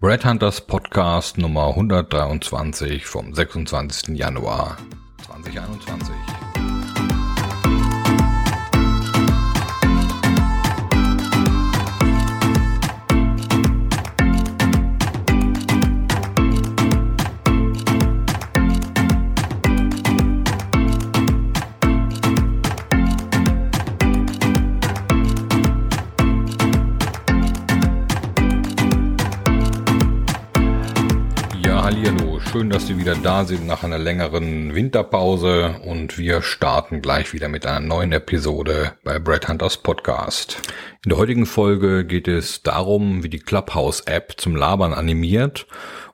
Brad Hunters Podcast Nummer 123 vom 26. Januar 2021. Schön, dass Sie wieder da sind nach einer längeren Winterpause und wir starten gleich wieder mit einer neuen Episode bei Brad Hunters Podcast. In der heutigen Folge geht es darum, wie die Clubhouse App zum Labern animiert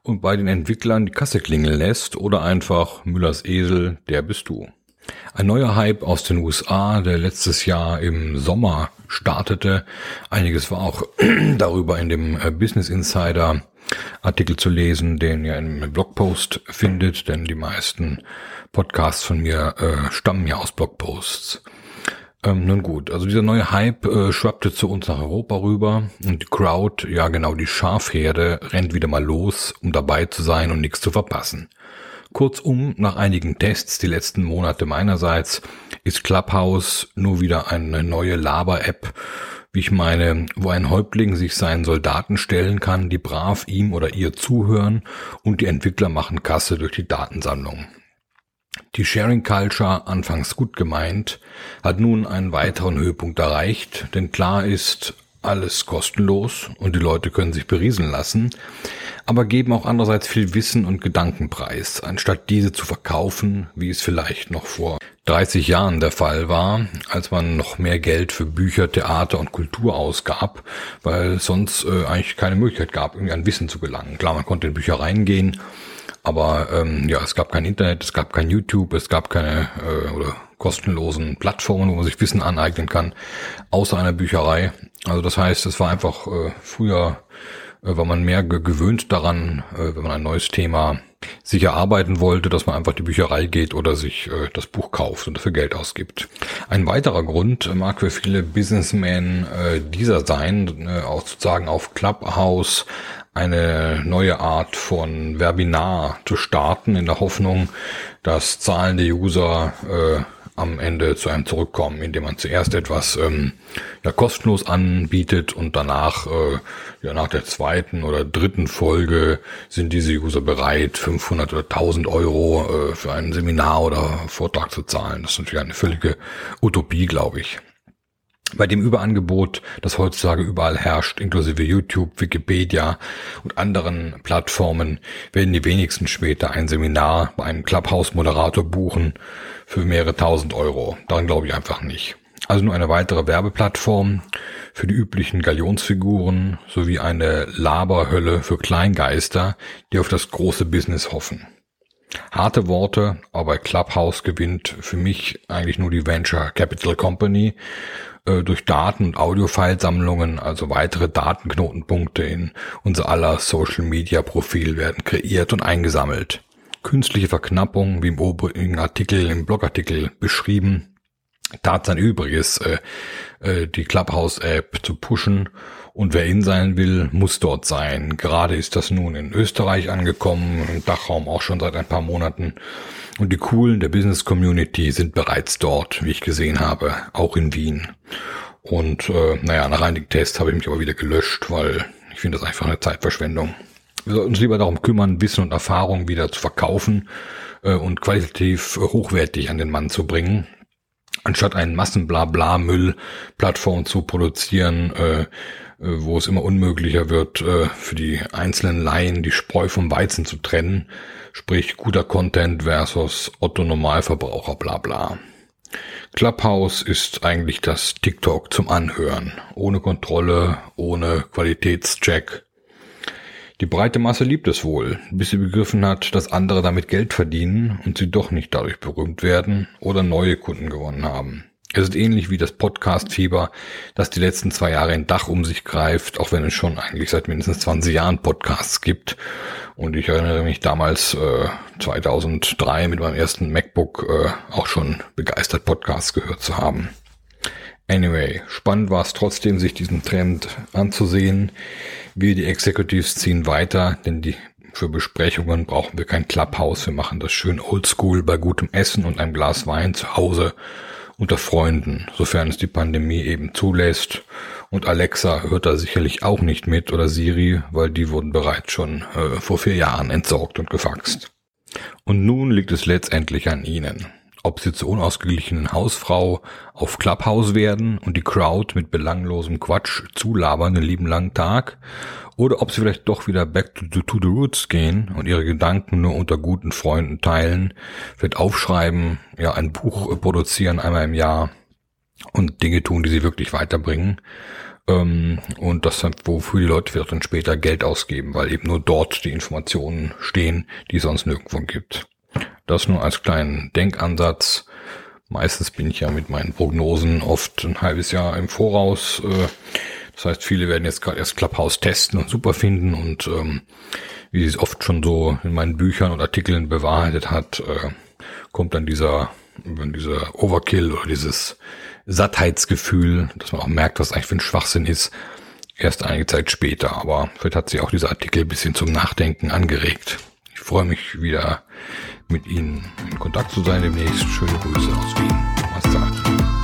und bei den Entwicklern die Kasse klingeln lässt oder einfach Müllers Esel, der bist du. Ein neuer Hype aus den USA, der letztes Jahr im Sommer startete. Einiges war auch darüber in dem äh, Business Insider Artikel zu lesen, den ihr im Blogpost findet, denn die meisten Podcasts von mir äh, stammen ja aus Blogposts. Ähm, nun gut, also dieser neue Hype äh, schwappte zu uns nach Europa rüber und die Crowd, ja genau die Schafherde, rennt wieder mal los, um dabei zu sein und nichts zu verpassen. Kurzum, nach einigen Tests die letzten Monate meinerseits, ist Clubhouse nur wieder eine neue Laber-App ich meine, wo ein Häuptling sich seinen Soldaten stellen kann, die brav ihm oder ihr zuhören und die Entwickler machen Kasse durch die Datensammlung. Die Sharing Culture, anfangs gut gemeint, hat nun einen weiteren Höhepunkt erreicht, denn klar ist, alles kostenlos und die Leute können sich berieseln lassen, aber geben auch andererseits viel Wissen und Gedankenpreis, anstatt diese zu verkaufen, wie es vielleicht noch vor 30 Jahren der Fall war, als man noch mehr Geld für Bücher, Theater und Kultur ausgab, weil sonst äh, eigentlich keine Möglichkeit gab, irgendwie an Wissen zu gelangen. Klar, man konnte in Büchereien gehen, aber ähm, ja, es gab kein Internet, es gab kein YouTube, es gab keine äh, oder kostenlosen Plattformen, wo man sich Wissen aneignen kann, außer einer Bücherei. Also das heißt, es war einfach äh, früher, äh, war man mehr gewöhnt daran, äh, wenn man ein neues Thema sich erarbeiten wollte, dass man einfach die Bücherei geht oder sich äh, das Buch kauft und dafür Geld ausgibt. Ein weiterer Grund mag für viele Businessmen äh, dieser sein, äh, auch sozusagen auf Clubhouse eine neue Art von Webinar zu starten, in der Hoffnung, dass zahlende User äh, am Ende zu einem zurückkommen, indem man zuerst etwas ähm, ja, kostenlos anbietet und danach, äh, ja, nach der zweiten oder dritten Folge sind diese User bereit, 500 oder 1000 Euro äh, für ein Seminar oder Vortrag zu zahlen. Das ist natürlich eine völlige Utopie, glaube ich. Bei dem Überangebot, das heutzutage überall herrscht, inklusive YouTube, Wikipedia und anderen Plattformen, werden die wenigsten später ein Seminar bei einem Clubhouse-Moderator buchen für mehrere tausend Euro. Daran glaube ich einfach nicht. Also nur eine weitere Werbeplattform für die üblichen Galionsfiguren sowie eine Laberhölle für Kleingeister, die auf das große Business hoffen. Harte Worte, aber Clubhouse gewinnt für mich eigentlich nur die Venture Capital Company äh, durch Daten- und Audio-File-Sammlungen, also weitere Datenknotenpunkte in unser aller Social-Media-Profil werden kreiert und eingesammelt. Künstliche Verknappung, wie im oberen Artikel, im Blogartikel beschrieben, tat sein Übriges, äh, äh, die Clubhouse-App zu pushen. Und wer in sein will, muss dort sein. Gerade ist das nun in Österreich angekommen, im Dachraum auch schon seit ein paar Monaten. Und die Coolen der Business Community sind bereits dort, wie ich gesehen habe, auch in Wien. Und äh, naja, nach einigen Tests habe ich mich aber wieder gelöscht, weil ich finde das einfach eine Zeitverschwendung. Wir sollten uns lieber darum kümmern, Wissen und Erfahrung wieder zu verkaufen äh, und qualitativ hochwertig an den Mann zu bringen, anstatt einen Massenblabla-Müll-Plattform zu produzieren, äh, äh, wo es immer unmöglicher wird, äh, für die einzelnen Laien die Spreu vom Weizen zu trennen, sprich guter Content versus Otto Normalverbraucher, bla bla. Clubhouse ist eigentlich das TikTok zum Anhören, ohne Kontrolle, ohne Qualitätscheck, die breite Masse liebt es wohl, bis sie begriffen hat, dass andere damit Geld verdienen und sie doch nicht dadurch berühmt werden oder neue Kunden gewonnen haben. Es ist ähnlich wie das Podcast-Fieber, das die letzten zwei Jahre in Dach um sich greift, auch wenn es schon eigentlich seit mindestens 20 Jahren Podcasts gibt. Und ich erinnere mich damals äh, 2003 mit meinem ersten MacBook äh, auch schon begeistert Podcasts gehört zu haben. Anyway, spannend war es trotzdem, sich diesen Trend anzusehen. Wir, die Executives, ziehen weiter, denn die, für Besprechungen brauchen wir kein Clubhouse. Wir machen das schön oldschool bei gutem Essen und einem Glas Wein zu Hause unter Freunden, sofern es die Pandemie eben zulässt. Und Alexa hört da sicherlich auch nicht mit oder Siri, weil die wurden bereits schon äh, vor vier Jahren entsorgt und gefaxt. Und nun liegt es letztendlich an Ihnen ob sie zur unausgeglichenen Hausfrau auf Clubhouse werden und die Crowd mit belanglosem Quatsch zulabern den lieben langen Tag, oder ob sie vielleicht doch wieder back to, to the roots gehen und ihre Gedanken nur unter guten Freunden teilen, vielleicht aufschreiben, ja, ein Buch produzieren einmal im Jahr und Dinge tun, die sie wirklich weiterbringen. Ähm, und das, wofür die Leute vielleicht dann später Geld ausgeben, weil eben nur dort die Informationen stehen, die es sonst nirgendwo gibt. Das nur als kleinen Denkansatz. Meistens bin ich ja mit meinen Prognosen oft ein halbes Jahr im Voraus. Äh, das heißt, viele werden jetzt gerade erst Clubhouse testen und super finden und ähm, wie es oft schon so in meinen Büchern und Artikeln bewahrheitet hat, äh, kommt dann dieser, dieser Overkill oder dieses Sattheitsgefühl, dass man auch merkt, was eigentlich für ein Schwachsinn ist, erst einige Zeit später. Aber vielleicht hat sich auch dieser Artikel ein bisschen zum Nachdenken angeregt. Ich freue mich wieder mit Ihnen in Kontakt zu sein demnächst. Schöne Grüße aus Wien. Thomas Zahn.